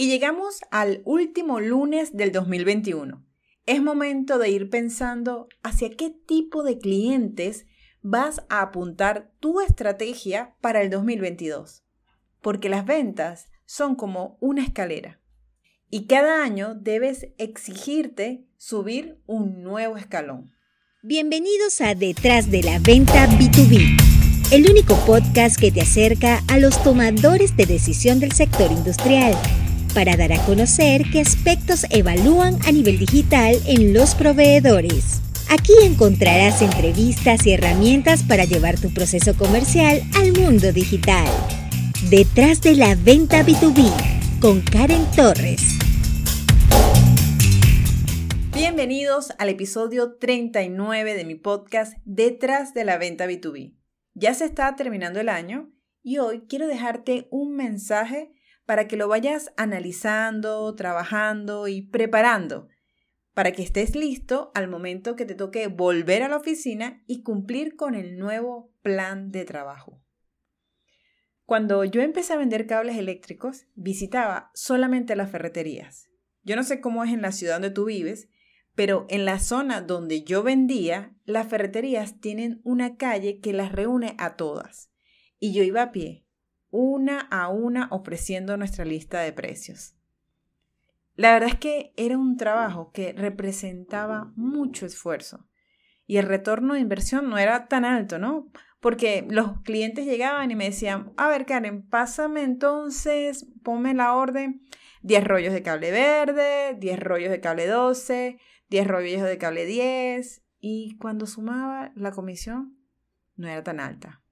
Y llegamos al último lunes del 2021. Es momento de ir pensando hacia qué tipo de clientes vas a apuntar tu estrategia para el 2022. Porque las ventas son como una escalera. Y cada año debes exigirte subir un nuevo escalón. Bienvenidos a Detrás de la Venta B2B, el único podcast que te acerca a los tomadores de decisión del sector industrial para dar a conocer qué aspectos evalúan a nivel digital en los proveedores. Aquí encontrarás entrevistas y herramientas para llevar tu proceso comercial al mundo digital. Detrás de la venta B2B con Karen Torres. Bienvenidos al episodio 39 de mi podcast Detrás de la venta B2B. Ya se está terminando el año y hoy quiero dejarte un mensaje para que lo vayas analizando, trabajando y preparando para que estés listo al momento que te toque volver a la oficina y cumplir con el nuevo plan de trabajo. Cuando yo empecé a vender cables eléctricos, visitaba solamente las ferreterías. Yo no sé cómo es en la ciudad donde tú vives, pero en la zona donde yo vendía, las ferreterías tienen una calle que las reúne a todas. Y yo iba a pie, una a una ofreciendo nuestra lista de precios. La verdad es que era un trabajo que representaba mucho esfuerzo y el retorno de inversión no era tan alto, ¿no? Porque los clientes llegaban y me decían, a ver Karen, pásame entonces, ponme la orden, 10 rollos de cable verde, 10 rollos de cable 12, 10 rollos de cable 10 y cuando sumaba la comisión no era tan alta.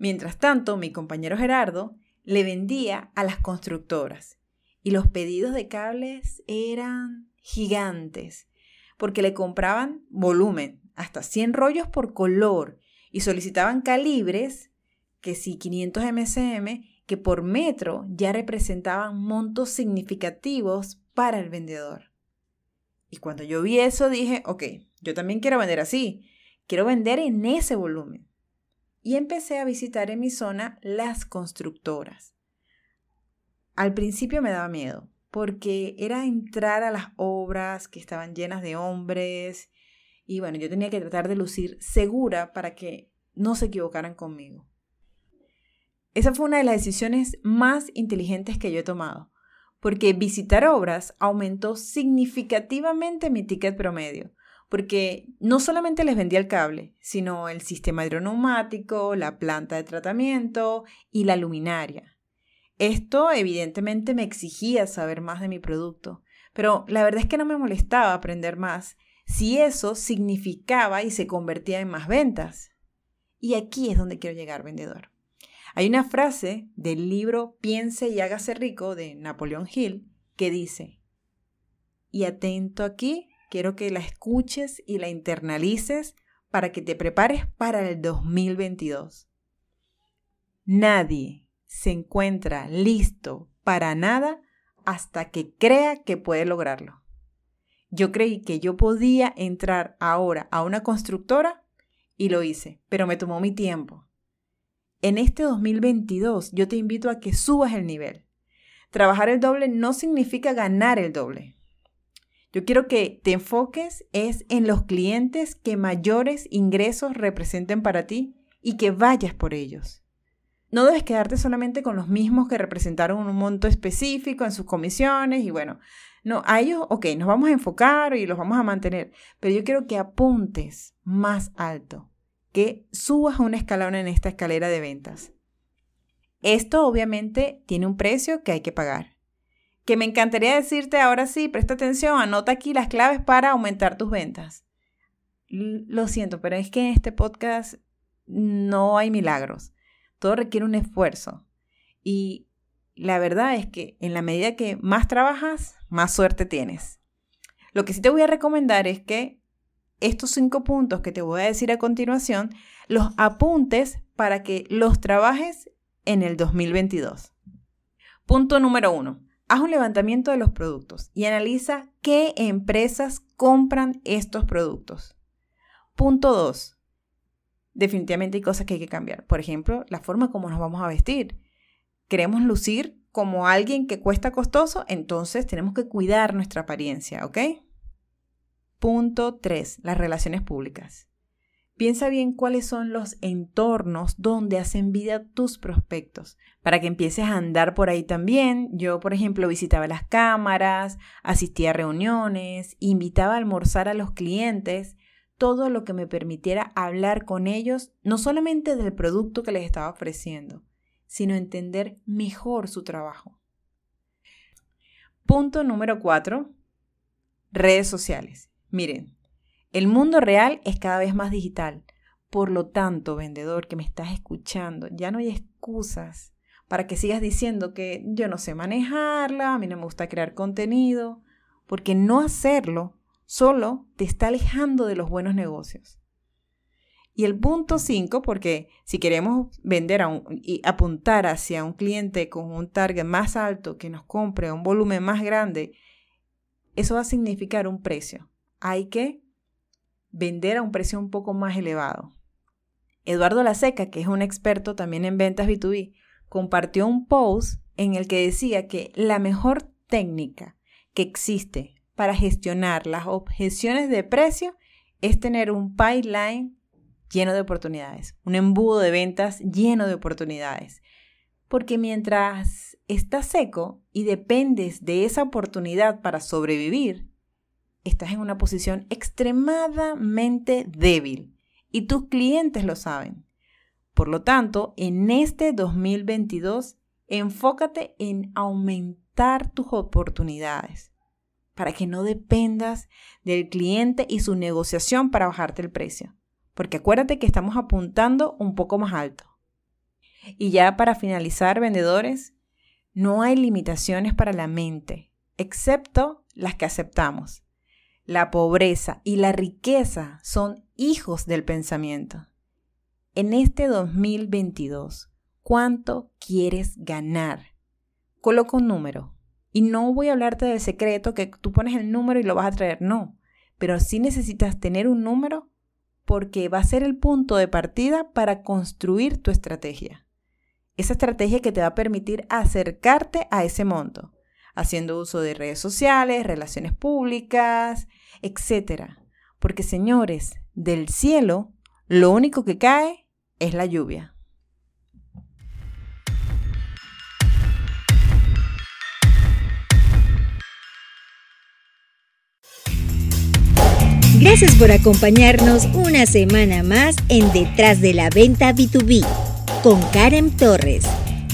Mientras tanto, mi compañero Gerardo le vendía a las constructoras y los pedidos de cables eran gigantes porque le compraban volumen, hasta 100 rollos por color y solicitaban calibres que si 500 MCM que por metro ya representaban montos significativos para el vendedor. Y cuando yo vi eso dije, ok, yo también quiero vender así, quiero vender en ese volumen y empecé a visitar en mi zona las constructoras. Al principio me daba miedo, porque era entrar a las obras que estaban llenas de hombres y bueno, yo tenía que tratar de lucir segura para que no se equivocaran conmigo. Esa fue una de las decisiones más inteligentes que yo he tomado, porque visitar obras aumentó significativamente mi ticket promedio, porque no solamente les vendía el cable, sino el sistema hidroneumático, la planta de tratamiento y la luminaria. Esto evidentemente me exigía saber más de mi producto, pero la verdad es que no me molestaba aprender más si eso significaba y se convertía en más ventas. Y aquí es donde quiero llegar, vendedor. Hay una frase del libro Piense y hágase rico de Napoleón Hill que dice, y atento aquí Quiero que la escuches y la internalices para que te prepares para el 2022. Nadie se encuentra listo para nada hasta que crea que puede lograrlo. Yo creí que yo podía entrar ahora a una constructora y lo hice, pero me tomó mi tiempo. En este 2022 yo te invito a que subas el nivel. Trabajar el doble no significa ganar el doble. Yo quiero que te enfoques es en los clientes que mayores ingresos representen para ti y que vayas por ellos. No debes quedarte solamente con los mismos que representaron un monto específico en sus comisiones y bueno, no, a ellos, ok, nos vamos a enfocar y los vamos a mantener, pero yo quiero que apuntes más alto, que subas un escalón en esta escalera de ventas. Esto obviamente tiene un precio que hay que pagar que me encantaría decirte ahora sí, presta atención, anota aquí las claves para aumentar tus ventas. Lo siento, pero es que en este podcast no hay milagros. Todo requiere un esfuerzo. Y la verdad es que en la medida que más trabajas, más suerte tienes. Lo que sí te voy a recomendar es que estos cinco puntos que te voy a decir a continuación, los apuntes para que los trabajes en el 2022. Punto número uno haz un levantamiento de los productos y analiza qué empresas compran estos productos. Punto 2. Definitivamente hay cosas que hay que cambiar. Por ejemplo, la forma como nos vamos a vestir. Queremos lucir como alguien que cuesta costoso, entonces tenemos que cuidar nuestra apariencia, ¿ok? Punto 3. Las relaciones públicas. Piensa bien cuáles son los entornos donde hacen vida tus prospectos, para que empieces a andar por ahí también. Yo, por ejemplo, visitaba las cámaras, asistía a reuniones, invitaba a almorzar a los clientes, todo lo que me permitiera hablar con ellos, no solamente del producto que les estaba ofreciendo, sino entender mejor su trabajo. Punto número 4. Redes sociales. Miren, el mundo real es cada vez más digital. Por lo tanto, vendedor que me estás escuchando, ya no hay excusas para que sigas diciendo que yo no sé manejarla, a mí no me gusta crear contenido, porque no hacerlo solo te está alejando de los buenos negocios. Y el punto 5, porque si queremos vender y apuntar hacia un cliente con un target más alto que nos compre un volumen más grande, eso va a significar un precio. Hay que vender a un precio un poco más elevado. Eduardo Laseca, que es un experto también en ventas B2B, compartió un post en el que decía que la mejor técnica que existe para gestionar las objeciones de precio es tener un pipeline lleno de oportunidades, un embudo de ventas lleno de oportunidades. Porque mientras estás seco y dependes de esa oportunidad para sobrevivir, estás en una posición extremadamente débil y tus clientes lo saben. Por lo tanto, en este 2022, enfócate en aumentar tus oportunidades para que no dependas del cliente y su negociación para bajarte el precio. Porque acuérdate que estamos apuntando un poco más alto. Y ya para finalizar, vendedores, no hay limitaciones para la mente, excepto las que aceptamos la pobreza y la riqueza son hijos del pensamiento. En este 2022, ¿cuánto quieres ganar? Coloca un número. Y no voy a hablarte del secreto que tú pones el número y lo vas a traer, no. Pero sí necesitas tener un número porque va a ser el punto de partida para construir tu estrategia. Esa estrategia que te va a permitir acercarte a ese monto, haciendo uso de redes sociales, relaciones públicas, etc. Porque señores, del cielo lo único que cae es la lluvia. Gracias por acompañarnos una semana más en Detrás de la Venta B2B con Karen Torres.